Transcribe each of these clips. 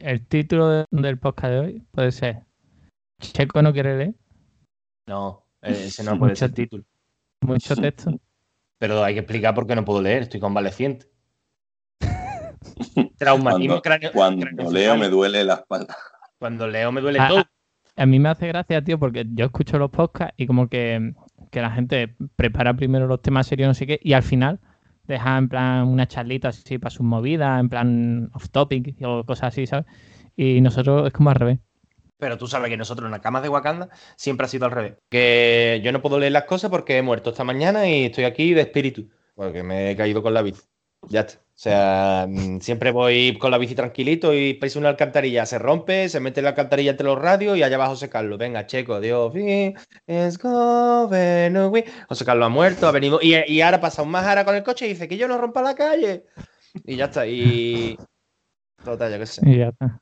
el título de- del podcast de hoy puede ser Checo no quiere leer, No, eh, ese no puede Mucho ser título. mucho texto. Pero hay que explicar por qué no puedo leer, estoy convaleciente. Traumatismo Cuando, cráneo. cuando cráneo leo me duele la espalda. Cuando leo me duele Ah, todo. A mí me hace gracia, tío, porque yo escucho los podcasts y como que, que la gente prepara primero los temas serios, no sé qué, y al final deja en plan una charlita así para sus movidas, en plan off topic o cosas así, ¿sabes? Y nosotros es como al revés. Pero tú sabes que nosotros en las camas de Wakanda siempre ha sido al revés. Que yo no puedo leer las cosas porque he muerto esta mañana y estoy aquí de espíritu. Porque me he caído con la bici. Ya está. O sea, mm, siempre voy con la bici tranquilito y pisa una alcantarilla, se rompe, se mete la alcantarilla entre los radios y allá va José Carlos. Venga, checo, Dios, es. José Carlos ha muerto, ha venido. Y, y ahora pasa un majara con el coche y dice que yo no rompa la calle. Y ya está. Y. Total, yo qué sé. Y ya está.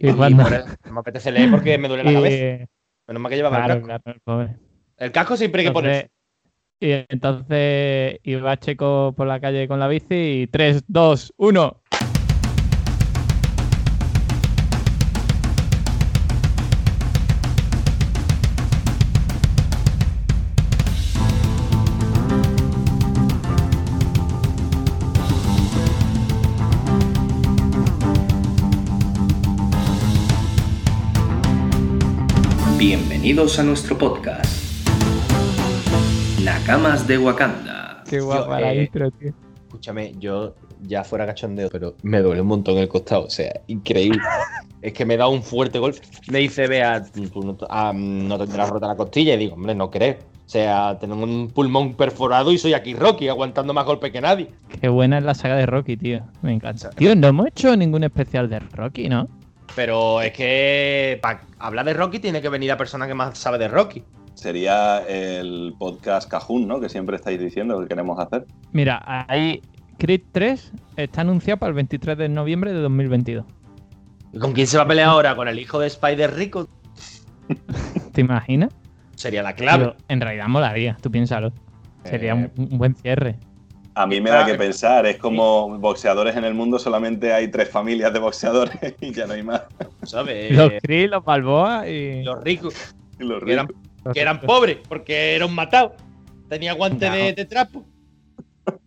Y, Y cuando- por eso me apetece leer porque me duele la Y, cabeza. Menos mal que llevaba el claro, casco. claro, el pobre. El casco siempre hay que ponerse. Y entonces iba Checo por la calle con la bici y 3, 2, 1. Bienvenidos a nuestro podcast. Nakamas de Wakanda. Qué guapa Yo, la eh, intro, tío. Escúchame, yo ya fuera cachondeo, pero me duele un montón el costado. O sea, increíble. es que me da un fuerte golpe. Me dice, vea, tú no, te- ah, no tendrás rota la costilla. Y digo, hombre, no creo. O sea, tengo un pulmón perforado y soy aquí Rocky, aguantando más golpes que nadie. Qué buena es la saga de Rocky, tío. Me encanta. Tío, no hemos hecho ningún especial de Rocky, ¿no? Pero es que para hablar de Rocky tiene que venir la persona que más sabe de Rocky. Sería el podcast Cajún, ¿no? Que siempre estáis diciendo que queremos hacer. Mira, ahí Creed 3 está anunciado para el 23 de noviembre de 2022. ¿Y con quién se va a pelear ahora? ¿Con el hijo de Spider Rico? ¿Te imaginas? Sería la clave. Tío, en realidad molaría, tú piénsalo. Sería un, un buen cierre. A mí me da que pensar, es como boxeadores en el mundo, solamente hay tres familias de boxeadores y ya no hay más. ¿Sabes? Los Creed, los Balboa y... los ricos. Y los eran, ricos. Que eran pobres, porque era un matado. Tenía guante No. de, de trapo.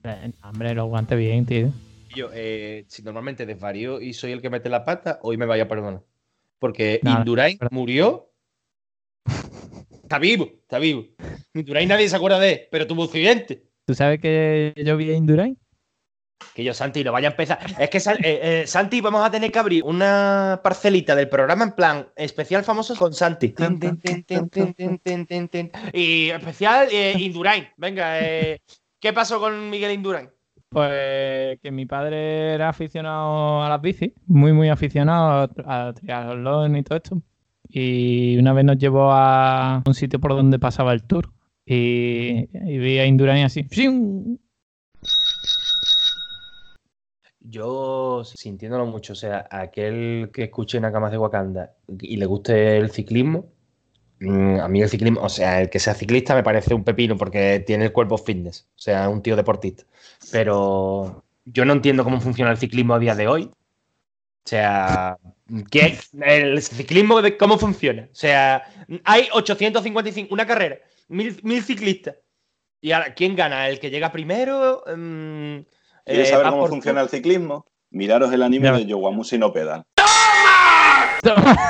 Eh, Hombre, los guantes bien, tío. Yo, eh, si normalmente desvarío y soy el que mete la pata, hoy me vaya a perdonar. Porque Nada, Indurain pero- murió. Está vivo, está vivo. Indurain nadie se acuerda de él, pero tuvo un accidente. ¿Tú sabes que yo vi a Indurain? Que yo, Santi, lo vaya a empezar. Es que, eh, eh, Santi, vamos a tener que abrir una parcelita del programa en plan especial famosos con Santi. y especial eh, Indurain. Venga, ¿qué pasó con Miguel Indurain? Pues que mi padre era aficionado a las bicis, muy, muy aficionado a, a triatlón y todo esto. Y una vez nos llevó a un sitio por donde pasaba el tour. Y, y vi a Indurain así, ¡fium! Yo, sintiéndolo mucho, o sea, aquel que escuche Nakamas de Wakanda y le guste el ciclismo, mm, a mí el ciclismo, o sea, el que sea ciclista me parece un pepino porque tiene el cuerpo fitness, o sea, un tío deportista. Pero yo no entiendo cómo funciona el ciclismo a día de hoy. O sea, ¿qué, el ciclismo, ¿cómo funciona? O sea, hay 855, una carrera, mil, mil ciclistas. ¿Y ahora quién gana? ¿El que llega primero? Mm, ¿Quieres eh, saber va cómo funciona el ciclismo? Miraros el anime Ya. de Yowamushi no Pedal.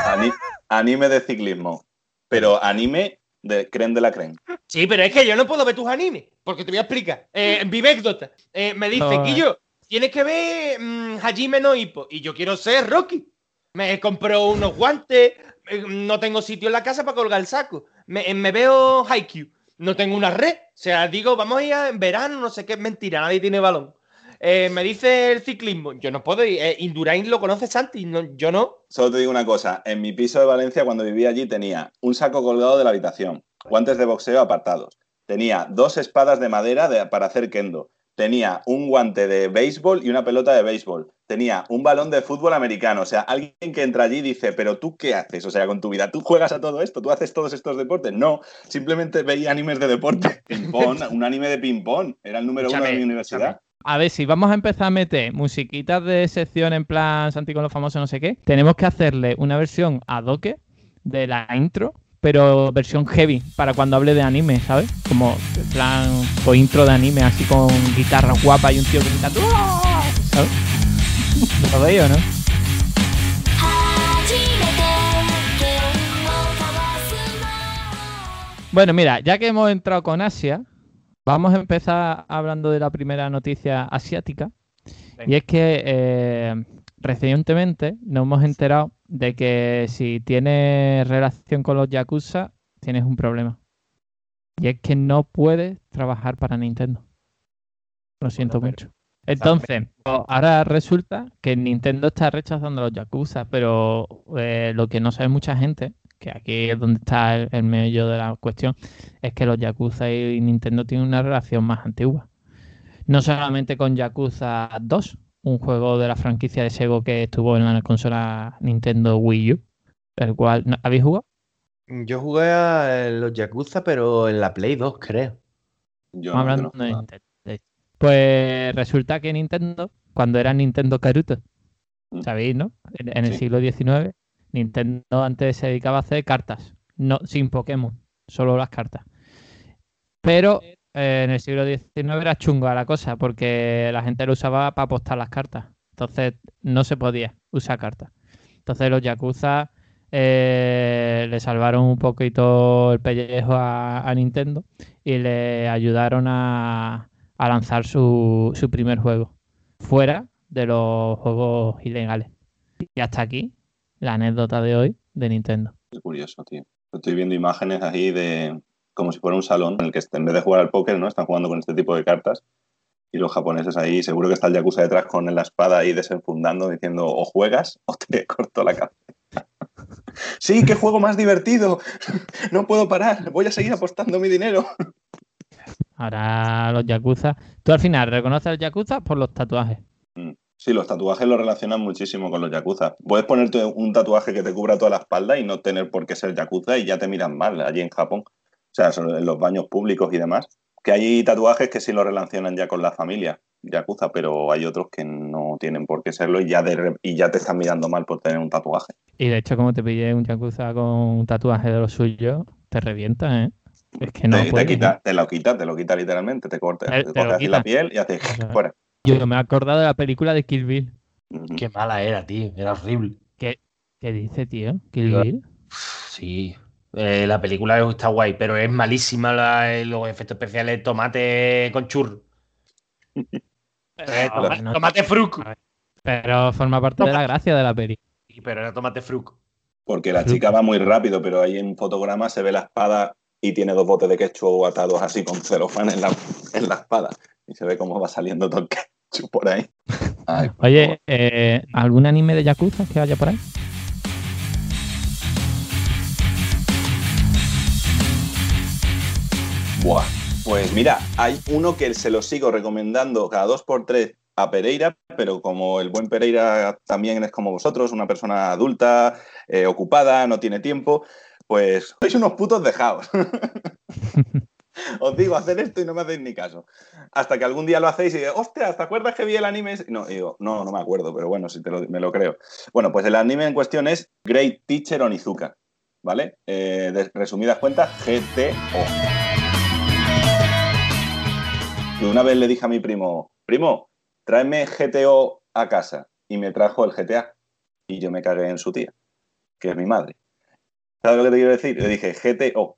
Ani- anime de ciclismo. Pero anime de creen de la creen. Sí, pero es que yo no puedo ver tus animes, porque te voy a explicar. Eh, Vivécdota eh, me dice, No, eh. Quillo, tienes que ver mm, Hajime no Ippo, y yo quiero ser Rocky. Me compro unos guantes, eh, no tengo sitio en la casa para colgar el saco. Me, eh, me veo Haikyuu, no tengo una red. O sea, digo, vamos a ir en verano, no sé qué, es mentira, nadie tiene balón. Eh, me dice el ciclismo, yo no puedo ir. Eh, Indurain lo conoce Santi, no- yo no. Solo te digo una cosa. En mi piso de Valencia, cuando vivía allí, tenía un saco colgado de la habitación, guantes de boxeo apartados. Tenía dos espadas de madera de- para hacer kendo. Tenía un guante de béisbol y una pelota de béisbol. Tenía un balón de fútbol americano. O sea, alguien que entra allí dice, pero tú qué haces? O sea, con tu vida, ¿tú juegas a todo esto? ¿Tú haces todos estos deportes? No, simplemente veía animes de deporte. Ping-pong, un anime de ping-pong. Era el número uno de mi universidad. A ver, si vamos a empezar a meter musiquitas de sección en plan Santi con los famosos, no sé qué, tenemos que hacerle una versión a de la intro, pero versión heavy, para cuando hable de anime, ¿sabes? Como en plan, o intro de anime, así con guitarra guapa y un tío gritando. ¡Ah!", ¿Sabes? ¿Lo veis no? Bueno, mira, ya que hemos entrado con Asia, vamos a empezar hablando de la primera noticia asiática. Y es que eh, recientemente nos hemos enterado de que si tienes relación con los Yakuza, tienes un problema. Y es que no puedes trabajar para Nintendo. Lo siento mucho. Entonces, ahora resulta que Nintendo está rechazando a los Yakuza, pero eh, lo que no sabe mucha gente, que aquí es donde está el, el meollo de la cuestión, es que los Yakuza y Nintendo tienen una relación más antigua. No solamente con Yakuza 2, un juego de la franquicia de Sego que estuvo en la consola Nintendo Wii U, el cual ¿no- ¿habéis jugado? Yo jugué a los Yakuza, pero en la Play 2, creo. Yo no, hablando no de. Nintendo. Pues resulta que Nintendo, cuando era Nintendo Karuto, Mm. ¿sabéis, no? En, en el Sí. siglo XIX, Nintendo antes se dedicaba a hacer cartas, no sin Pokémon, solo las cartas. Pero eh, en el siglo XIX era chunga la cosa, porque la gente lo usaba para apostar las cartas. Entonces no se podía usar cartas. Entonces los Yakuza eh, le salvaron un poquito el pellejo a, Nintendo y le ayudaron a, a lanzar su, su primer juego fuera de los juegos ilegales. Y hasta aquí la anécdota de hoy de Nintendo. Es curioso, tío. Estoy viendo imágenes ahí de como si fuera un salón en el que en vez de jugar al póker, ¿no? Están jugando con este tipo de cartas. Y los japoneses ahí, seguro que está el Yakuza detrás con la espada ahí desenfundando, diciendo o juegas o te corto la cabeza. sí, qué juego más divertido. no puedo parar. Voy a seguir apostando mi dinero. Ahora los Yakuza. Tú al final reconoces al Yakuza por los tatuajes. Sí, los tatuajes lo relacionan muchísimo con los yakuza. Puedes ponerte un tatuaje que te cubra toda la espalda y no tener por qué ser yakuza y ya te miran mal allí en Japón. O sea, en los baños públicos y demás. Que hay tatuajes que sí lo relacionan ya con la familia yakuza, pero hay otros que no tienen por qué serlo y ya, de re- y ya te están mirando mal por tener un tatuaje. Y de hecho, como te pillé un Yakuza con un tatuaje de lo suyo, te revienta, ¿eh? Es que no te, te puedes, quita, ¿eh? te lo quita, te lo quita literalmente, te corta, Te- te, te así quita. la piel y hace Ajá. fuera. Yo me he acordado de la película de Kill Bill. Qué mala era, tío. Era horrible. ¿Qué dice, tío? Kill Yo- Bill. Sí. Eh, la película está guay, pero es malísima la- eh, los efectos especiales. Tomate con churro. Eh, no- tomate fruc. pero forma parte de la gracia de la peli. Sí, Pero era tomate fruc. Porque la chica va muy rápido, pero ahí en fotograma se ve la espada y tiene dos botes de ketchup atados así con celofán en la, en la espada. Y se ve cómo va saliendo todo el ketchup por ahí. Ay, por Oye, eh, ¿algún anime de Yakuza que haya por ahí? Buah. Pues mira, hay uno que se lo sigo recomendando cada dos por tres a Pereira, pero como el buen Pereira también es como vosotros, una persona adulta, eh, ocupada, no tiene tiempo, pues sois unos putos dejados. Os digo hacer esto y no me hacéis ni caso. Hasta que algún día lo hacéis y digo, hostia, ¿te acuerdas que vi el anime? No, digo, no, no me acuerdo, pero bueno, si te lo- me lo creo. Bueno, pues el anime en cuestión es Great Teacher Onizuka, ¿vale? Eh, resumidas cuentas, GTO. Una vez le dije a mi primo, primo, tráeme GTO a casa. Y me trajo el GTA. Y yo me cagué en su tía, que es mi madre. ¿Sabes lo que te quiero decir? Le dije GTO.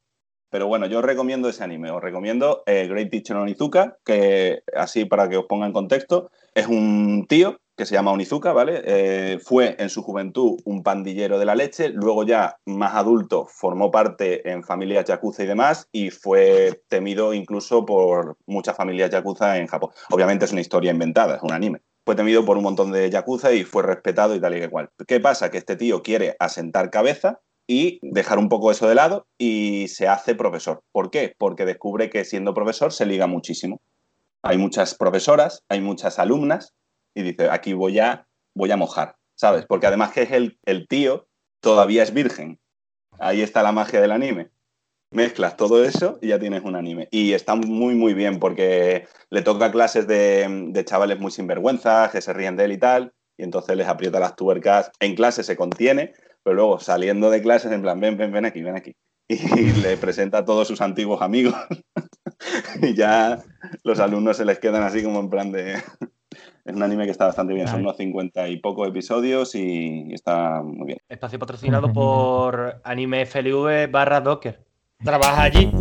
Pero bueno, yo os recomiendo ese anime. Os recomiendo eh, Great Teacher Onizuka, que así para que os ponga en contexto, es un tío que se llama Onizuka, ¿vale? Eh, fue en su juventud un pandillero de la leche, luego ya más adulto formó parte en familias yakuza y demás y fue temido incluso por muchas familias yakuza en Japón. Obviamente es una historia inventada, es un anime. Fue temido por un montón de yakuza y fue respetado y tal y que cual. ¿Qué pasa? Que este tío quiere asentar cabeza y dejar un poco eso de lado y se hace profesor. ¿Por qué? Porque descubre que siendo profesor se liga muchísimo. Hay muchas profesoras, hay muchas alumnas y dice, aquí voy a, voy a mojar, ¿sabes? Porque además que es el, el tío todavía es virgen. Ahí está la magia del anime. Mezclas todo eso y ya tienes un anime. Y está muy, muy bien porque le toca clases de, de chavales muy sinvergüenzas, que se ríen de él y tal, y entonces les aprieta las tuercas. En clase se contiene, pero luego saliendo de clases, en plan, ven, ven, ven aquí, ven aquí. Y le presenta a todos sus antiguos amigos. y ya los alumnos se les quedan así como en plan de... Es un anime que está bastante bien, son unos cincuenta y pocos episodios y está muy bien. Espacio patrocinado por Anime FLV barra Docker. Trabaja allí.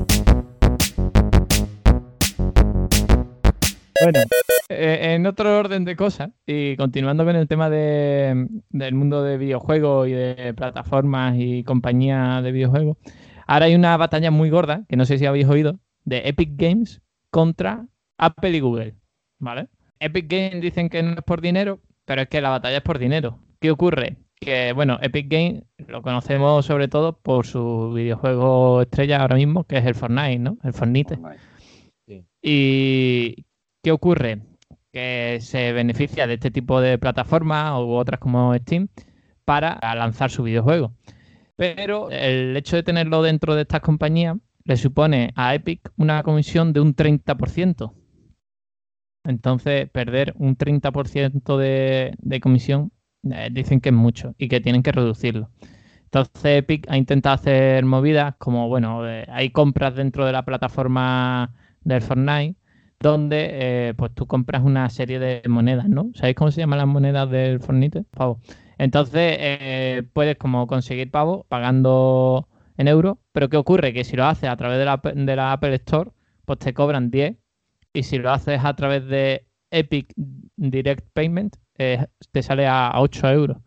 Bueno, eh, en otro orden de cosas, y continuando con el tema de- del mundo de videojuegos y de plataformas y compañías de videojuegos, ahora hay una batalla muy gorda, que no sé si habéis oído, de Epic Games contra Apple y Google, ¿vale? Epic Games dicen que no es por dinero, pero es que la batalla es por dinero. ¿Qué ocurre? Que, bueno, Epic Games lo conocemos sobre todo por su videojuego estrella ahora mismo, que es el Fortnite, ¿no? El Fortnite. ¿Y qué ocurre? Que se beneficia de este tipo de plataformas u otras como Steam para lanzar su videojuego. Pero el hecho de tenerlo dentro de estas compañías le supone a Epic una comisión de un 30%. Entonces, perder un 30% de, de comisión eh, dicen que es mucho y que tienen que reducirlo. Entonces Epic ha intentado hacer movidas como, bueno, eh, hay compras dentro de la plataforma del Fortnite donde eh, pues tú compras una serie de monedas, ¿no? ¿Sabéis cómo se llaman las monedas del Fortnite? Pavo. Entonces eh, puedes como conseguir pavo pagando en euros, pero ¿qué ocurre? Que si lo haces a través de la, de la Apple Store, pues te cobran 10 y si lo haces a través de Epic Direct Payment, eh, te sale a, a 8 euros.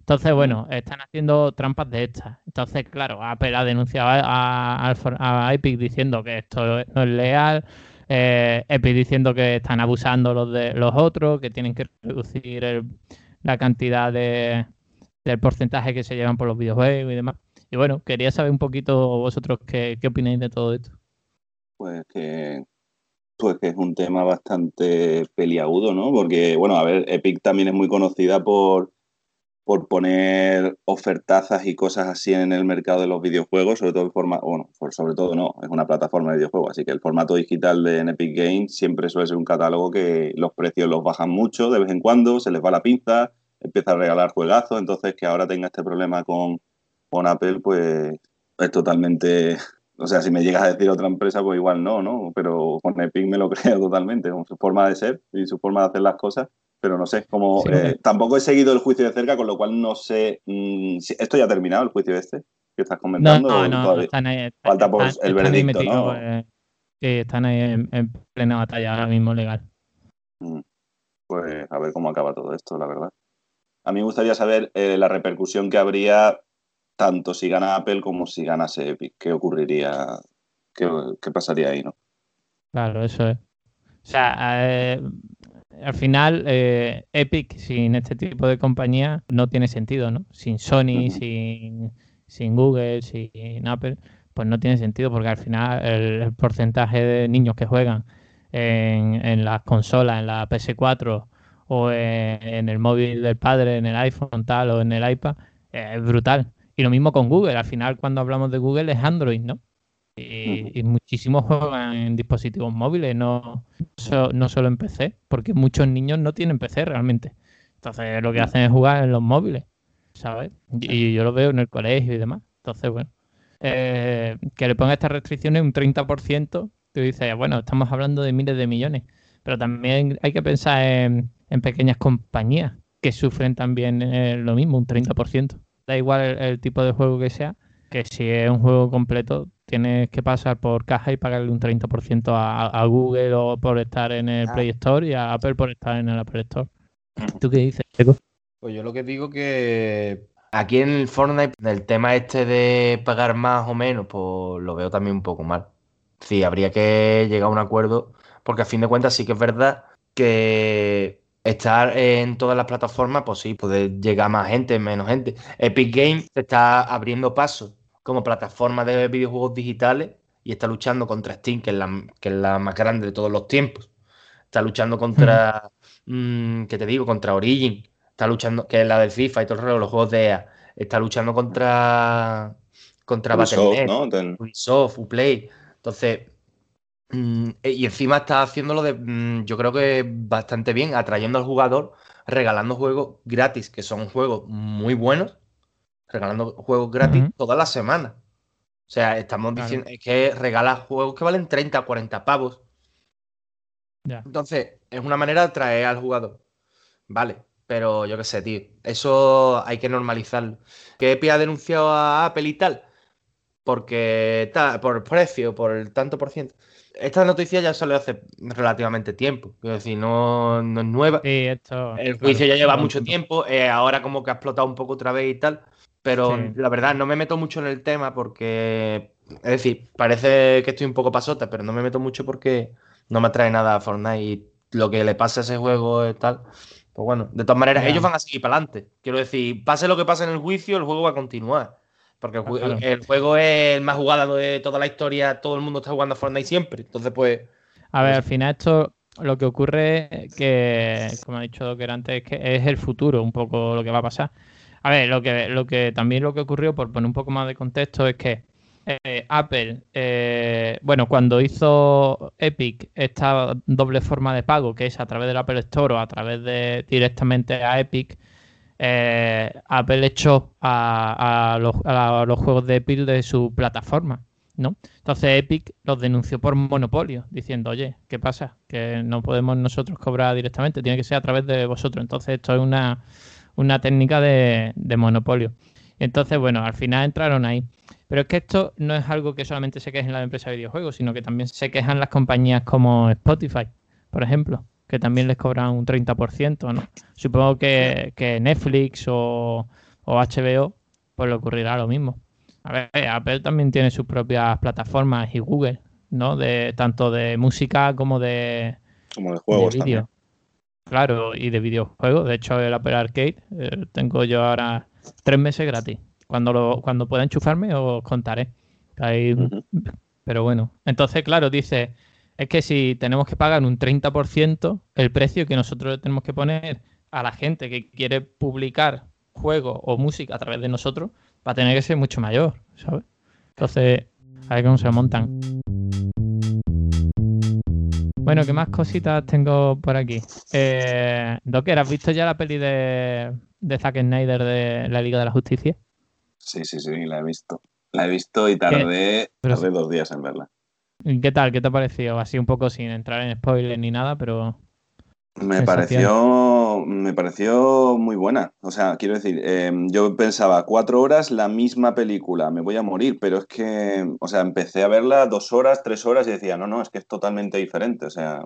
Entonces, bueno, están haciendo trampas de estas. Entonces, claro, Apple ha denunciado a, a Epic diciendo que esto no es leal. Eh, Epic diciendo que están abusando los de los otros, que tienen que reducir la cantidad de, del porcentaje que se llevan por los videojuegos y demás. Y bueno, quería saber un poquito vosotros qué, qué opináis de todo esto. Pues que, pues que es un tema bastante peliagudo, ¿no? Porque, bueno, a ver, Epic también es muy conocida por, por poner ofertazas y cosas así en el mercado de los videojuegos, sobre todo en forma, bueno, sobre todo no, es una plataforma de videojuegos, así que el formato digital de en Epic Games siempre suele ser un catálogo que los precios los bajan mucho de vez en cuando, se les va la pinza, empieza a regalar juegazos, entonces que ahora tenga este problema con, con Apple, pues es totalmente o sea, si me llegas a decir otra empresa, pues igual no, ¿no? Pero con Epic me lo creo totalmente, con su forma de ser y su forma de hacer las cosas. Pero no sé, como Sí, eh, tampoco he seguido el juicio de cerca, con lo cual no sé mm, si esto ya ha terminado el juicio este que estás comentando. no, o no, todavía? están ahí. Falta por están- el veredicto, metidos, ¿no? eh, sí, están ahí en, en plena batalla ahora mismo legal. Mm, Pues a ver cómo acaba todo esto, la verdad. A mí me gustaría saber eh, la repercusión que habría tanto si gana Apple como si ganase Epic. ¿Qué ocurriría? ¿Qué, qué pasaría ahí, no? Claro, eso es. O sea, eh, al final, eh, Epic sin este tipo de compañía no tiene sentido, ¿no? Sin Sony, sin, sin Google, sin Apple, pues no tiene sentido porque al final el, el porcentaje de niños que juegan en, en las consolas, en la PS4 o en, en el móvil del padre, en el iPhone tal o en el iPad, eh, es brutal. Y lo mismo con Google. Al final, cuando hablamos de Google es Android, ¿no? Y, muchísimos juegan en dispositivos móviles, no, so- no solo en PC, porque muchos niños no tienen PC realmente. Entonces lo que hacen es jugar en los móviles, ¿sabes? Y, y yo lo veo en el colegio y demás. Entonces, bueno, eh, que le ponga estas restricciones un 30%, tú dices, bueno, estamos hablando de miles de millones, pero también hay que pensar en, en pequeñas compañías que sufren también eh, lo mismo, un 30%. Da igual el, el tipo de juego que sea, que si es un juego completo tienes que pasar por caja y pagarle un 30% a, a Google o por estar en el Ah. Play Store y a Apple por estar en el Apple Store. ¿Tú qué dices, Checo? Pues yo lo que digo que aquí en el Fortnite, el tema este de pagar más o menos, pues lo veo también un poco mal. Sí, habría que llegar a un acuerdo, porque a fin de cuentas sí que es verdad que estar en todas las plataformas, pues sí, puede llegar a más gente, menos gente. Epic Games se está abriendo paso como plataforma de videojuegos digitales y está luchando contra Steam, que es la, que es la más grande de todos los tiempos. Está luchando contra, mm, ¿qué te digo? Contra Origin. Está luchando, que es la del FIFA y todo el rollo, los juegos de EA. Está luchando contra, contra Ubisoft, Battle.net, ¿no? Ubisoft, Uplay. Entonces, mm, y encima está haciéndolo de, mm, yo creo que bastante bien, atrayendo al jugador, regalando juegos gratis, que son juegos muy buenos, regalando juegos gratis Ujú. todas las semanas. O sea, estamos Claro. diciendo es que regala juegos que valen 30, 40 pavos. Ya. Entonces, es una manera de atraer al jugador. Vale, pero yo qué sé, tío. Eso hay que normalizarlo. ¿Que Epic ha denunciado a Apple y tal? Porque ta- por precio, por el tanto por ciento. Esta noticia ya salió hace relativamente tiempo. Quiero decir, no, no es nueva. Sí, esto. El claro, juicio ya lleva mucho tiempo, eh, ahora como que ha explotado un poco otra vez y tal, pero Sí. la verdad no me meto mucho en el tema porque, es decir, parece que estoy un poco pasota, pero no me meto mucho porque no me atrae nada a Fortnite y lo que le pasa a ese juego y tal. Pues bueno, de todas maneras, ellos van a seguir para adelante. Quiero decir, pase lo que pase en el juicio, el juego va a continuar. Porque el, Claro. el juego es el más jugado de toda la historia, todo el mundo está jugando a Fortnite siempre. Entonces, pues, A ver, Pues- al final esto lo que ocurre que, como ha dicho Docker antes, es que es el futuro, un poco lo que va a pasar. A ver, lo que, lo que también lo que ocurrió, por poner un poco más de contexto, es que eh, Apple, eh, bueno, cuando hizo Epic esta doble forma de pago, que es a través del Apple Store o a través de directamente a Epic, eh, Apple echó a, a los, a los juegos de Epic de su plataforma, ¿no? Entonces Epic los denunció por monopolio, diciendo, oye, ¿qué pasa? Que no podemos nosotros cobrar directamente, tiene que ser a través de vosotros. Entonces esto es una, una técnica de, de monopolio. Entonces, bueno, al final entraron ahí. Pero es que esto no es algo que solamente se quejen las empresas de videojuegos, sino que también se quejan las compañías como Spotify, por ejemplo, que también les cobran un 30%, ¿no? Supongo que, que Netflix o, o HBO pues le ocurrirá lo mismo. A ver, Apple también tiene sus propias plataformas y Google, ¿no? De tanto de música como de, Como de juegos también. Claro, y de videojuegos. De hecho, el Apple Arcade eh, tengo yo ahora tres meses gratis. Cuando lo, cuando pueda enchufarme os contaré. Pero bueno, entonces, claro, dice, es que si tenemos que pagar un 30% el precio que nosotros tenemos que poner a la gente que quiere publicar juegos o música a través de nosotros, va a tener que ser mucho mayor, ¿sabes? Entonces, a ver cómo se montan. Bueno, ¿qué más cositas tengo por aquí? Eh, Docker, ¿has visto ya la peli de, de Zack Snyder de la Liga de la Justicia? Sí, sí, sí, la he visto. La he visto y tardé, dos días en verla. ¿Y ¿Qué tal? ¿Qué te ha parecido? Así un poco sin entrar en spoilers ni nada, pero... Me pareció, me pareció muy buena. O sea, quiero decir, eh, yo pensaba cuatro horas la misma película, me voy a morir, pero es que, o sea, empecé a verla dos horas, tres horas y decía, no, no, es que es totalmente diferente. O sea,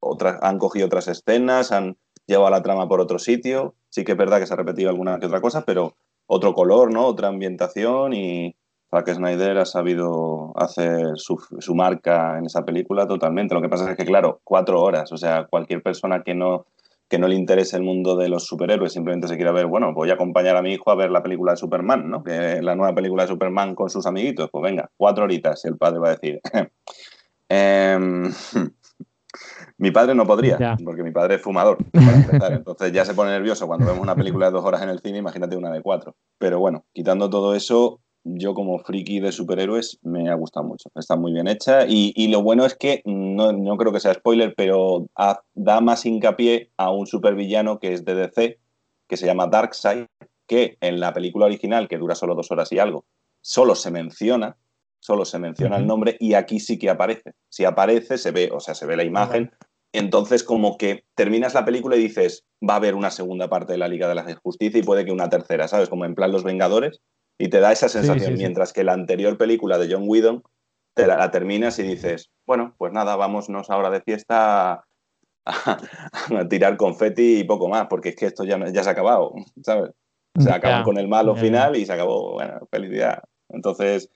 otras, han cogido otras escenas, han llevado la trama por otro sitio. Sí que es verdad que se ha repetido alguna que otra cosa, pero otro color, ¿no? Otra ambientación y Zack Snyder ha sabido hacer su, su marca en esa película totalmente. Lo que pasa es que, claro, cuatro horas, o sea, cualquier persona que no, que no le interese el mundo de los superhéroes, simplemente se quiera ver, bueno, voy a acompañar a mi hijo a ver la película de Superman, ¿no? Que la nueva película de Superman con sus amiguitos, pues venga, cuatro horitas, el padre va a decir. Em, mi padre no podría, Ya. porque mi padre es fumador, para empezar. Entonces ya se pone nervioso cuando vemos una película de dos horas en el cine, imagínate una de cuatro. Pero bueno, quitando todo eso, yo como friki de superhéroes me ha gustado mucho. Está muy bien hecha y, y lo bueno es que, no, no creo que sea spoiler, pero da más hincapié a un supervillano que es de DC, que se llama Darkseid, que en la película original, que dura solo dos horas y algo, solo se menciona, solo se menciona el nombre y aquí sí que aparece. Si aparece, se ve, o sea, se ve la imagen. Entonces, como que terminas la película y dices, va a haber una segunda parte de la Liga de la Justicia y puede que una tercera, ¿sabes? Como en plan Los Vengadores. Y te da esa sensación, sí, sí. mientras que la anterior película de John Whedon te la, la terminas y dices, bueno, pues nada, vámonos ahora de fiesta a, a tirar confeti y poco más, porque es que esto ya, ya se ha acabado, ¿sabes? Se acabó con el malo final y se acabó, bueno, felicidad. Entonces,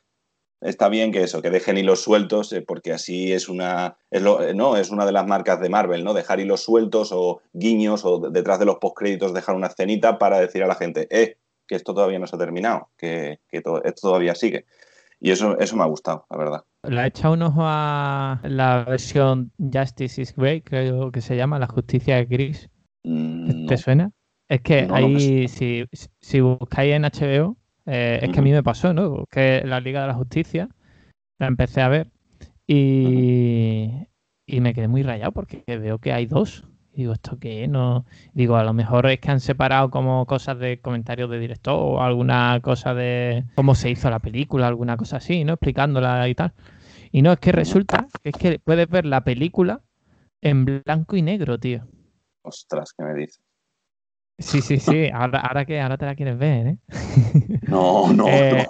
está bien que eso, que dejen hilos sueltos, eh, porque así es una, es lo- eh, no, es una de las marcas de Marvel, ¿no? Dejar hilos sueltos o guiños o de- detrás de los postcréditos dejar una escenita para decir a la gente, eh, que esto todavía no se ha terminado, que, que to- esto todavía sigue. Y eso, eso me ha gustado, la verdad. ¿Le ha echado un ojo a la versión Justice is Grey, creo que se llama, la justicia es gris? Mm, ¿Te no. suena? Es que No, no me ahí, si, si buscáis en HBO, Eh, es que a mí me pasó, ¿no? Que la Liga de la Justicia la empecé a ver y, y me quedé muy rayado porque veo que hay dos. Y digo, ¿esto qué? No. Digo, a lo mejor es que han separado como cosas de comentarios de director o alguna cosa de cómo se hizo la película, alguna cosa así, ¿no? Explicándola y tal. Y no, es que resulta que es que puedes ver la película en blanco y negro, tío. Ostras, ¿qué me dices? Sí, sí, sí. Ahora, ahora que ahora te la quieres ver, ¿eh? No, no, Eh,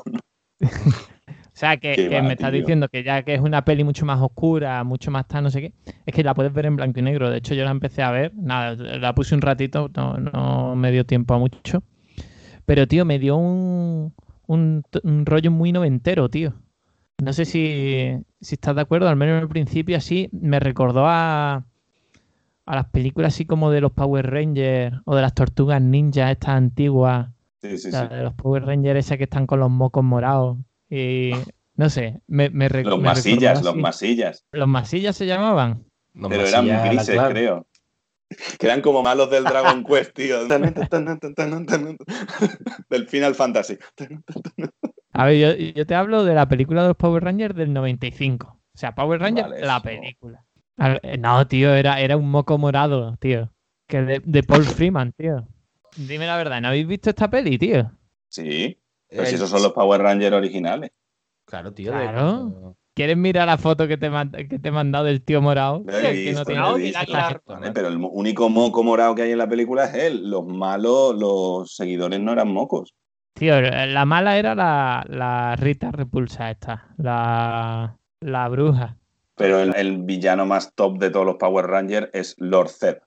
no. O sea, que, Qué que va, me estás diciendo que ya que es una peli mucho más oscura, mucho más tal, no sé qué, es que la puedes ver en blanco y negro. De hecho, yo la empecé a ver, nada, la puse un ratito, no, no me dio tiempo a mucho. Pero, tío, me dio un, un, un rollo muy noventero, tío. No sé si, si estás de acuerdo, al menos al principio así me recordó a, a las películas así como de los Power Rangers o de las Tortugas Ninja, estas antiguas. Sí, sí, sí. La de los Power Rangers esas que están con los mocos morados. Y no sé, me, me Los me masillas, los masillas. Los masillas se llamaban. No, Pero eran grises, clave. creo. Que eran como malos del Dragon Quest, tío. del Final Fantasy. A ver, yo, yo te hablo de la película de los Power Rangers del 95. O sea, Power Rangers, Vale, la eso. película. Eh, No, tío, era, era un moco morado, tío. Que de, de Paul Freeman, tío. Dime la verdad, ¿no habéis visto esta peli, tío? Sí, pero si esos son los Power Rangers originales. Claro, tío. de- Claro. ¿Quieres mirar la foto que te, que te he mandado del tío morado? Pero el único moco morado que hay en la película es él. Los malos, los seguidores no eran mocos. Tío, la mala era la, la Rita Repulsa esta, la, la bruja. Pero el, el villano más top de todos los Power Rangers es Lord Zed.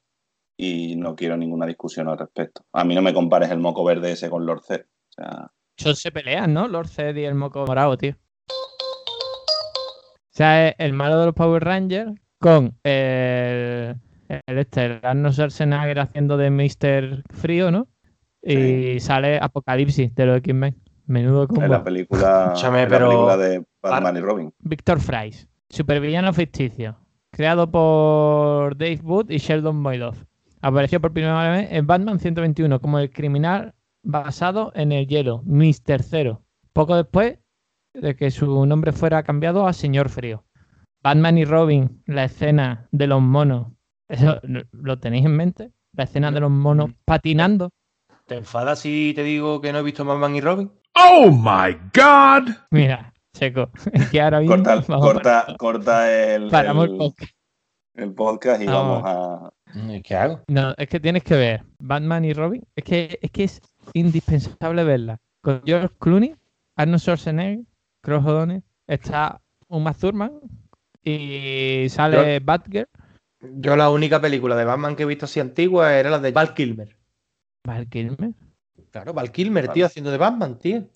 Y no quiero ninguna discusión al respecto. A mí no me compares el moco verde ese con Lord Zed. O sea, Ellos se pelean, ¿no? Lord Zed y el moco morado, tío. O sea, es el malo de los Power Rangers con el, el este, el Arnold Schwarzenegger haciendo de Mr. Frío, ¿no? Y sale Apocalipsis de los X-Men. Menudo en combo. la película, en la pero- película de Batman y Robin. Víctor Fries, supervillano ficticio, creado por Dave Wood y Sheldon Boyloff. Apareció por primera vez en Batman 121 como el criminal basado en el hielo, Mr. Zero. Poco después de que su nombre fuera cambiado a Señor Frío. Batman y Robin, la escena de los monos. ¿Eso lo tenéis en mente? La escena de los monos patinando. ¿Te enfadas si te digo que no he visto Batman y Robin? Oh my god! Mira, Checo, es que ahora mismo Corta, vamos corta, corta el, paramos el el- podcast. el podcast y Vamos. vamos a. Mm, ¿Qué hago? No, es que tienes que ver Batman y Robin. Es que es, que es indispensable verla. Con George Clooney, Arnold Schwarzenegger, Cross O'Donnell, está Uma Thurman y sale Batgirl. Yo la única película de Batman que he visto así antigua era la de Val Kilmer. Val Kilmer. Claro, Val Kilmer, tío, haciendo de Batman, tío.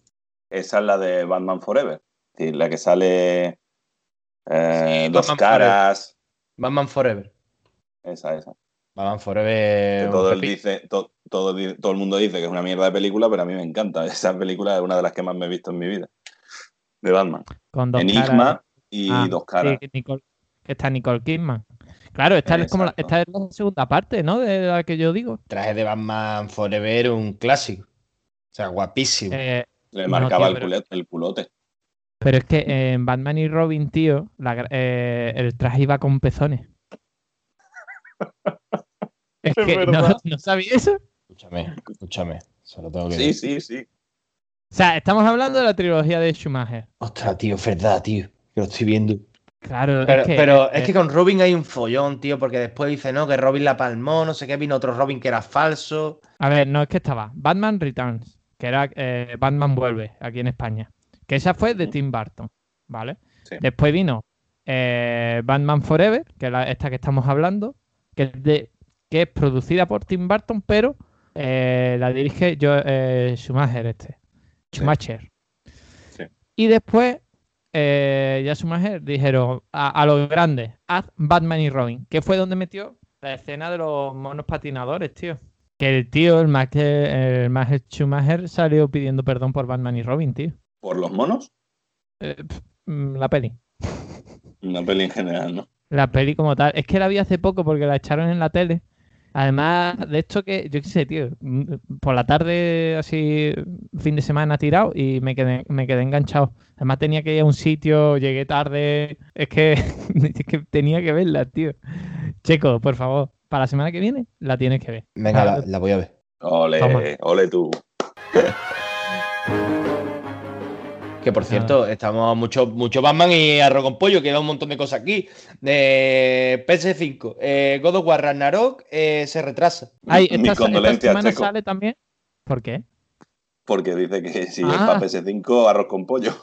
Esa es la de Batman Forever. Es decir, la que sale. eh, Sí, dos Batman caras. Batman Forever. Esa, esa. Batman Forever. todo, el dice, to- todo, todo el mundo dice que es una mierda de película, pero a mí me encanta. Esa película es una de las que más me he visto en mi vida. De Batman. Con dos Enigma caras. y Ah, dos caras. sí, que, Nicole- que está Nicole Kidman. Claro, esta es, como la, esta es la segunda parte, ¿no? De la que yo digo. Traje de Batman Forever, un clásico. O sea, guapísimo. Eh, Le no, marcaba tío, el, pero- culet- el culote. pero es que en Batman y Robin, tío, la eh, el traje iba con pezones. Es Es que no. ¿no sabía eso. Escúchame, escúchame. Solo tengo que Sí, sí, sí. O sea, estamos hablando de la trilogía de Schumacher. Ostras, tío, es verdad, tío. Que lo estoy viendo. Claro, Pero, es que, pero es que con Robin hay un follón, tío, porque después dice, no, que Robin la palmó, no sé qué, vino otro Robin que era falso. A ver, no es que estaba Batman Returns, que era eh, Batman Vuelve aquí en España. Que esa fue de. Tim Burton, ¿vale? Sí. Después vino eh, Batman Forever, que es la- esta que estamos hablando, que es, de, que es producida por Tim Burton, pero eh, la dirige yo, eh, Schumacher este. Schumacher. Sí. Y después, eh, ya Schumacher dijeron a, a los grandes, haz Batman y Robin, que fue donde metió la escena de los monos patinadores, tío. Que el tío, el Michael, el Schumacher, salió pidiendo perdón por Batman y Robin, tío. ¿Por los monos? Mm, la peli. Una peli en general, ¿no? La peli como tal. Es que la vi hace poco porque la echaron en la tele Además de esto que, yo qué sé, tío, mm, por la tarde, así, fin de semana tirado y me quedé, me quedé enganchado. Además tenía que ir a un sitio, llegué tarde, es que, es que tenía que verla, tío. Checo, por favor, para la semana que viene la tienes que ver. Venga, la, la voy a ver. Ole, Toma. ole tú. Que por cierto, estamos mucho, mucho Batman y arroz con pollo, queda un montón de cosas aquí. De PS5, eh, God of War Ragnarok eh, se retrasa. Ay, Mis esta, esta condolencias, semana sale también. ¿Por qué? Porque dice que si es Ah. para PS5, arroz con pollo.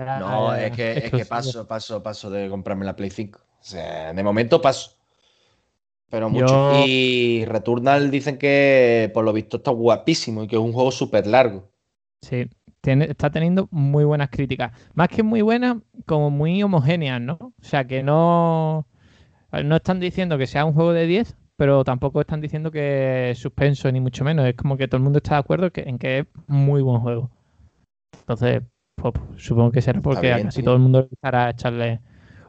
No, Ah, es que, es que paso, paso, paso de comprarme la Play 5. O sea, de momento paso. Pero mucho. Yo- Y Returnal dicen que por lo visto está guapísimo y que es un juego súper largo. Sí, tiene- está teniendo muy buenas críticas. Más que muy buenas, como muy homogéneas, ¿no? O sea, que no, no están diciendo que sea un juego de 10, pero tampoco están diciendo que es suspenso, ni mucho menos. Es como que todo el mundo está de acuerdo que- en que es muy buen juego. Entonces, pues, supongo que será porque a casi todo el mundo le gustará echarle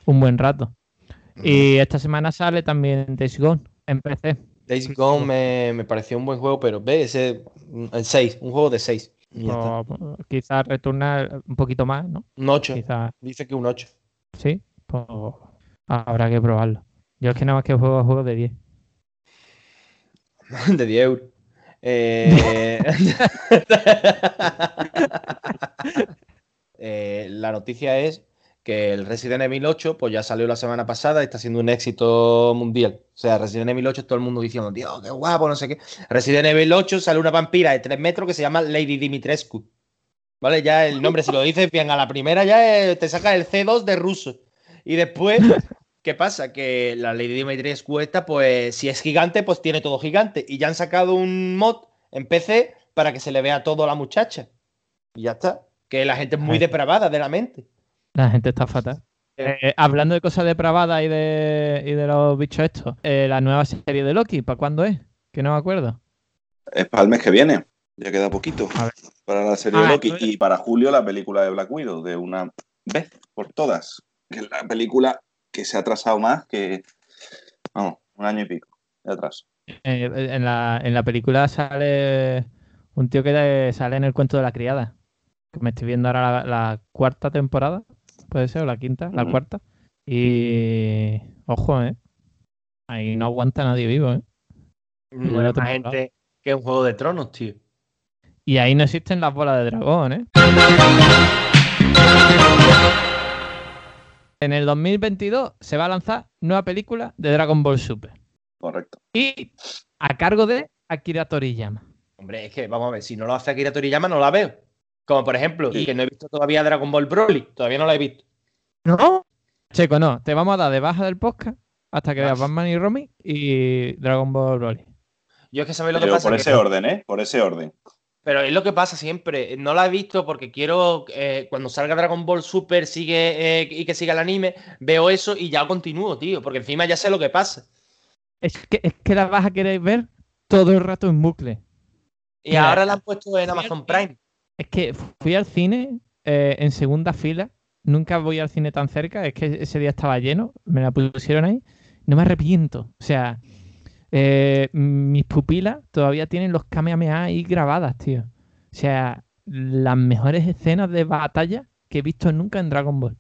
un buen rato. Y esta semana sale también Days Gone en PC. Days Gone me, me pareció un buen juego, pero ve, ese el 6, un juego de 6. O, quizás retornar un poquito más, ¿no? Un 8. Quizás Dice que un 8. Sí, pues habrá que probarlo. Yo es que nada más que juego a juegos de 10. de 10 euros. Eh, eh, la noticia es que el Resident Evil 8 pues ya salió la semana pasada y está siendo un éxito mundial. O sea, Resident Evil 8 todo el mundo diciendo, Dios, qué guapo, no sé qué. Resident Evil 8 sale una vampira de 3 metros que se llama Lady Dimitrescu. ¿Vale? Ya el nombre, si lo dices bien a la primera, ya eh, te saca el C2 de ruso. Y después, ¿qué pasa? Que la Lady Dimitrescu esta, pues si es gigante, pues tiene todo gigante. Y ya han sacado un mod en PC para que se le vea todo a la muchacha. Y ya está. Que la gente es muy depravada de la mente. La gente está fatal. Eh. Hablando de cosas depravadas y de, y de los bichos estos, eh, la nueva serie de Loki, ¿para cuándo es? Que no me acuerdo. Es para el mes que viene. Ya queda poquito para la serie Ah, de Loki. Y para julio la película de Black Widow, de una vez por todas. Que es la película que se ha atrasado más que, vamos, un año y pico de atraso. Eh, en, la, en la película sale un tío que sale en el cuento de la criada. Que me estoy viendo ahora la, la cuarta temporada, puede ser, o la quinta, la cuarta. Y ojo, ¿eh? Ahí no aguanta nadie vivo, ¿eh? Más temporada. gente que un juego de tronos, tío. Y ahí no existen las bolas de dragón, ¿eh? En el 2022 se va a lanzar nueva película de Dragon Ball Super. Correcto. Y a cargo de Akira Toriyama. Hombre, es que vamos a ver, si no lo hace Akira Toriyama, no la veo. Como por ejemplo, Sí. que no he visto todavía Dragon Ball Broly, todavía no la he visto. ¿No? Checo, no. Te vamos a dar de baja del podcast hasta que veas Batman y Romy y Dragon Ball Broly. Yo es que sabéis lo que Pero pasa. por que- ese orden, ¿eh? Por ese orden. Pero es lo que pasa siempre. No la he visto porque quiero, eh, cuando salga Dragon Ball Super sigue, eh, y que siga el anime, veo eso y ya continúo, tío. Porque encima ya sé lo que pasa. Es que, es que la vas a querer ver todo el rato en bucle. Y Mira, ahora la han puesto en Amazon Prime. Es que fui al cine eh, en segunda fila. Nunca voy al cine tan cerca. Es que ese día estaba lleno. Me la pusieron ahí. No me arrepiento. O sea, eh, mis pupilas todavía tienen los Kamehameha ahí grabadas, tío. O sea, las mejores escenas de batalla que he visto nunca en Dragon Ball.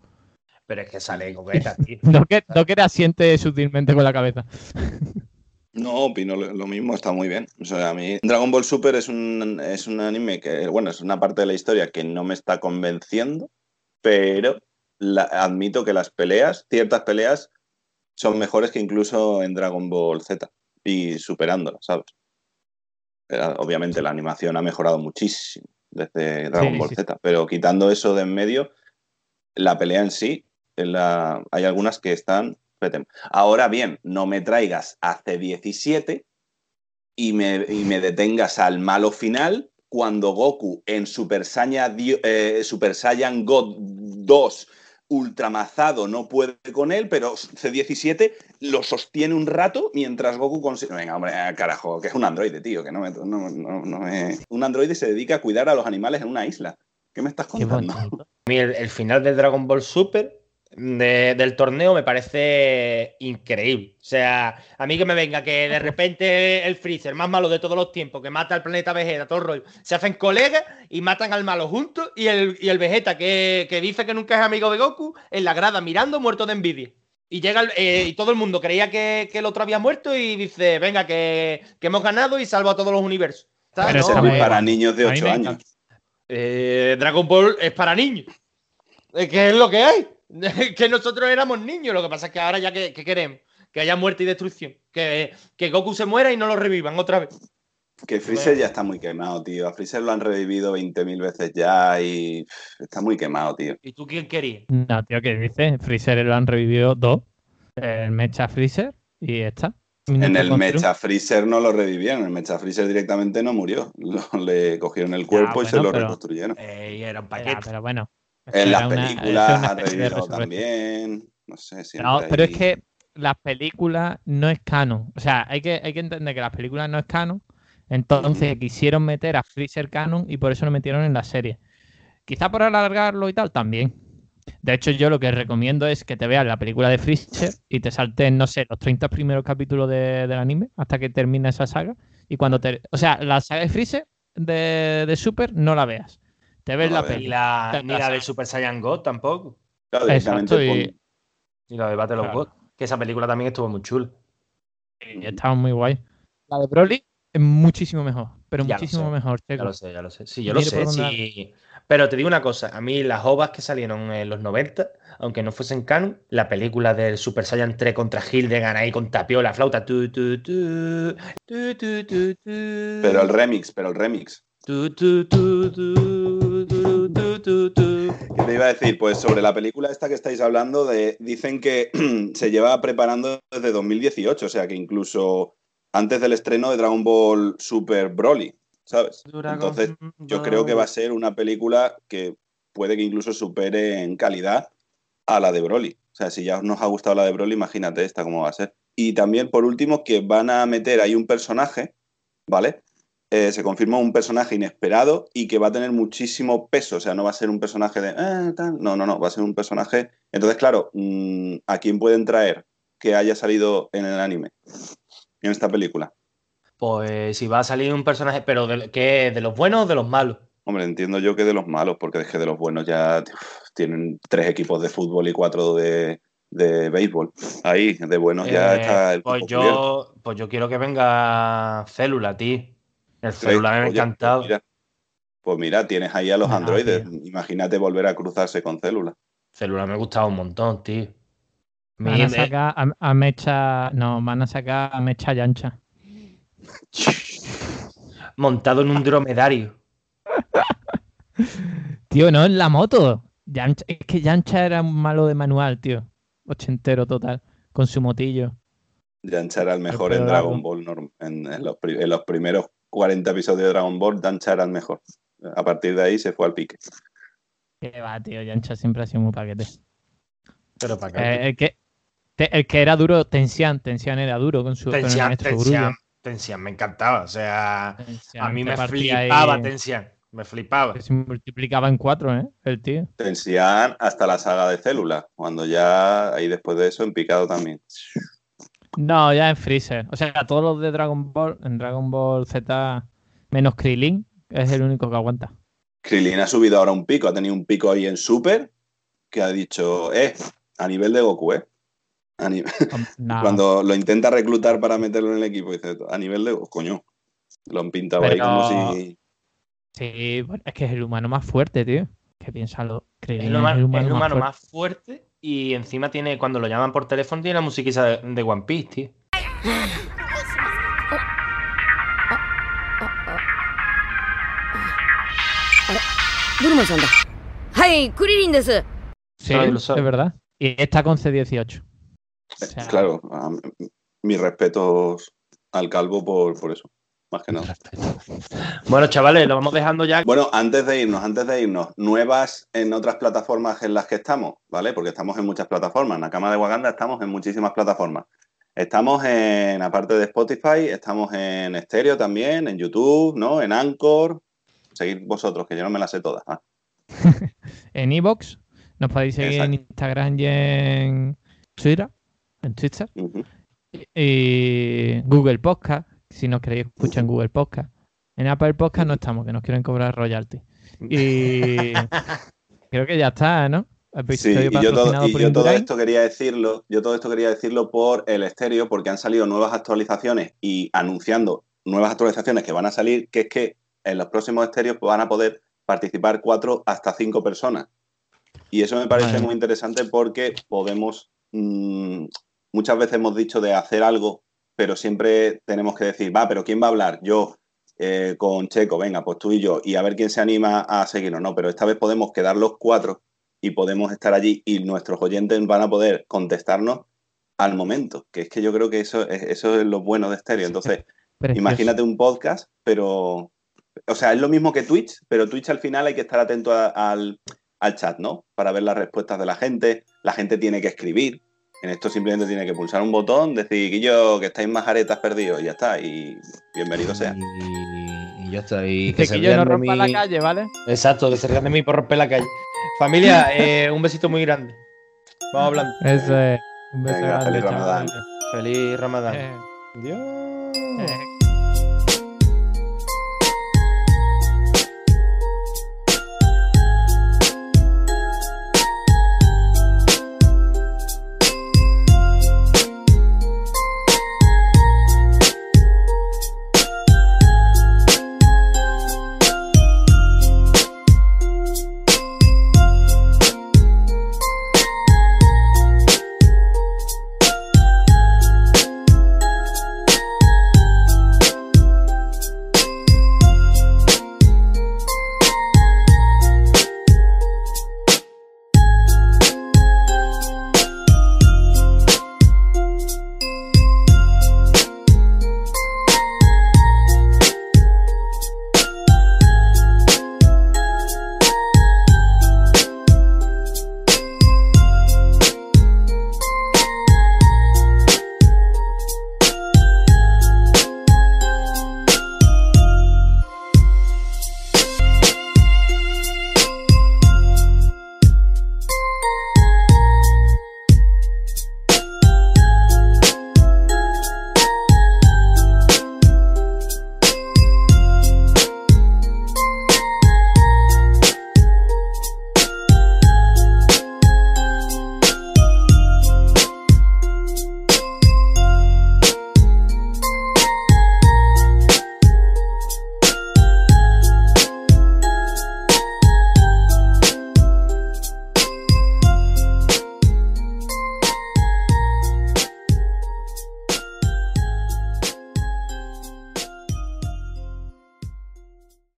Pero es que sale coqueta, tío. No que, no que asiente sutilmente con la cabeza. No, opino lo lo mismo, está muy bien. O sea, a mí Dragon Ball Super es un, es un anime que, bueno, es una parte de la historia que no me está convenciendo, pero la- admito que las peleas, ciertas peleas, son mejores que incluso en Dragon Ball Z y superándolas, ¿sabes? Pero, obviamente la animación ha mejorado muchísimo desde Dragon Sí, Ball sí. Z, pero quitando eso de en medio, la pelea en sí, en la- hay algunas que están Ahora bien, no me traigas a C17 y me, y me detengas al malo final cuando Goku en Super Saiyan, eh, Super Saiyan God 2 ultramazado no puede con él, pero C17 lo sostiene un rato mientras Goku consigue... Venga, hombre, ah, carajo, que es un androide, tío, que no me... no- no- no me- Un androide se dedica a cuidar a los animales en una isla. ¿Qué me estás contando? A mí el, el final de Dragon Ball Super de- del torneo me parece increíble. O sea, a mí que me venga que de repente el Freezer, más malo de todos los tiempos, que mata al planeta Vegeta, todo el rollo, se hacen colegas y matan al malo juntos y el, y el Vegeta que, que dice que nunca es amigo de Goku en la grada mirando muerto de envidia. Y llega el- eh, y todo el mundo creía que, que el otro había muerto y dice, venga, que, que hemos ganado y salvo a todos los universos. Pero no muy me- para niños de a mí 8 me años. Eh, Dragon Ball es para niños. Que es lo que hay. que nosotros éramos niños. Lo que pasa es que ahora ya que, que queremos. Que haya muerte y destrucción. Que, que Goku se muera y no lo revivan otra vez. Que Freezer ya está muy quemado, tío. A Freezer lo han revivido 20.000 veces ya y está muy quemado, tío. ¿Y tú quién querías? No, tío, ¿qué dices? Freezer lo han revivido dos. El Mecha Freezer y esta. En el Mecha Freezer no lo revivieron, en el Mecha Freezer directamente no murió. Lo- le cogieron el cuerpo y se lo pero- reconstruyeron. Eh, y era un Ya, pero bueno. En las una- películas ha revivido también. No sé, siempre No, pero es que las películas no es canon. O sea, hay que, hay que entender que las películas no es canon. Entonces quisieron meter a Freezer canon y por eso lo metieron en la serie. Quizá por alargarlo y tal, también. De hecho, yo lo que recomiendo es que te veas la película de Freezer y te saltes, no sé, los 30 primeros capítulos de- del anime hasta que termine esa saga. Y cuando te. O sea, la saga de Freezer de, de Super no la veas. Te ves No la la peli. la, ni la de. Super Saiyan God tampoco. Claro, Exacto, y- Ni la de Battle of. God. Que esa película también estuvo muy chula. Y estaba muy guay. La de Broly es muchísimo mejor. Pero Ya muchísimo mejor, Ya Checo. lo sé, ya lo sé. Sí, yo lo sé. sí. Pero te digo una cosa, a mí las ovas que salieron en los 90, aunque no fuesen canon, la película del Super Saiyan 3 contra Hildegard ahí con tapiola, flauta, tu, tu, tu, tu, tu, tu, tu, Pero el remix, pero el remix. ¿Qué te iba a decir? Pues sobre la película esta que estáis hablando, de, dicen que se lleva preparando desde 2018, o sea que incluso antes del estreno de Dragon Ball Super Broly, ¿sabes? Entonces, yo creo que va a ser una película que puede que incluso supere en calidad a la de Broly. O sea, si ya nos ha gustado la de Broly, imagínate esta cómo va a ser. Y también, por último, que van a meter ahí un personaje, ¿vale? Eh, se confirma un personaje inesperado y que va a tener muchísimo peso. O sea, no va a ser un personaje de. "Ah, tal". No, no, no. Va a ser un personaje. Entonces, claro, mm, ¿a quién pueden traer que haya salido en el anime? En esta película. Pues si va a salir un personaje, pero de, ¿qué? ¿De los buenos o de los malos? Hombre, entiendo yo que de los malos, porque es que de los buenos ya uf, tienen tres equipos de fútbol y cuatro de, de béisbol. Ahí, de buenos ya Eh, está el pues cubierto. yo, pues yo quiero que venga Célula, tío. El. Célula me ha Oye, encantado. Pues mira, pues mira, tienes ahí a los Ah, androides. tío. Imagínate volver a cruzarse con células. Célula me ha gustado un montón, tío. Van a sacar a, a Mecha. No, van a sacar a Mecha Yancha. montado en un dromedario. Tío, no en la moto. Yamcha- es que Yancha era un malo de manual, tío. Ochentero total. Con su motillo. Yancha era el mejor en. Dragon Ball. En, en los, pri- en los primeros 40 episodios de Dragon Ball, Yancha era el mejor. A partir de ahí se fue al pique. Que va, tío. Yancha siempre ha sido muy paquete. Pero para qué. Eh, el, que, te- el que era duro, Tensian. Tensian era duro con su con el Tensian, maestro Tensian. Tensian, me encantaba. O sea, Tensian a mí me flipaba ahí, Tensian. Me flipaba. Se multiplicaba en cuatro, ¿eh? El tío. Tensian hasta la saga de células, cuando ya ahí después de eso en picado también. No, ya en Freezer. O sea, todos los de Dragon Ball, en Dragon Ball Z, menos Krillin, es el único que aguanta. Krillin ha subido ahora un pico, ha tenido un pico ahí en Super, que ha dicho, eh, a nivel de Goku, eh. A ni- No, Cuando lo intenta reclutar para meterlo en el equipo, dice, a nivel de Goku, coño. Lo han pintado ahí Pero- como si... Sí, bueno, es que es el humano más fuerte, tío. Que piénsalo. Krillin Es el humano, es el humano, es el humano fuerte. más fuerte y encima tiene, cuando lo llaman por teléfono, tiene la musiquita de, One Piece, tío. Sí, es verdad. Y está con C18. Claro, mis respetos al calvo por, por eso más que nada. Bueno, chavales, lo vamos dejando ya. Bueno, antes de irnos, antes de irnos, nuevas en otras plataformas en las que estamos, ¿vale? Porque estamos en muchas plataformas. En la Cama de Waganda estamos en muchísimas plataformas. Estamos en, aparte de Spotify, estamos en Stereo también, en YouTube, ¿no? En Anchor. Seguid vosotros, que yo no me las sé todas. ¿ah? En Evox Nos podéis seguir en. Instagram y en Twitter. En Twitter. Y Google Podcast, si nos queréis escuchar en Google Podcast. En Apple Podcast no estamos, que nos quieren cobrar royalty. Y creo que ya está, ¿no? Sí, y yo, todo, y yo esto quería decirlo, yo todo esto quería decirlo por el estéreo, porque han salido nuevas actualizaciones y anunciando nuevas actualizaciones que van a salir, que es que en los próximos estéreos van a poder participar cuatro hasta cinco personas. Y eso me parece Vale. muy interesante porque podemos, mm, muchas veces hemos dicho de hacer algo, pero siempre tenemos que decir, va, pero ¿quién va a hablar? Yo, eh, con Checo, venga, pues tú y yo, y a ver quién se anima a seguirnos. No, pero esta vez podemos quedar los cuatro y podemos estar allí y nuestros oyentes van a poder contestarnos al momento, que es que yo creo que eso es, eso es lo bueno de Stereo. Entonces, Precioso. imagínate un podcast, pero, o sea, es lo mismo que Twitch, pero Twitch al final hay que estar atento a- al, al chat, ¿no? Para ver las respuestas de la gente, la gente tiene que escribir. En esto simplemente tiene que pulsar un botón, decir que yo, que estáis más aretas perdidos, y ya está, y bienvenido sea. Y, y ya está. Y se que yo rían no rompa la calle, ¿vale? Exacto, que se rían de mí por romper la calle. Familia, eh, un besito muy grande. Vamos hablando. Eso es. Un beso Venga, grande, feliz Ramadán. Feliz Ramadán. Eh. Adiós.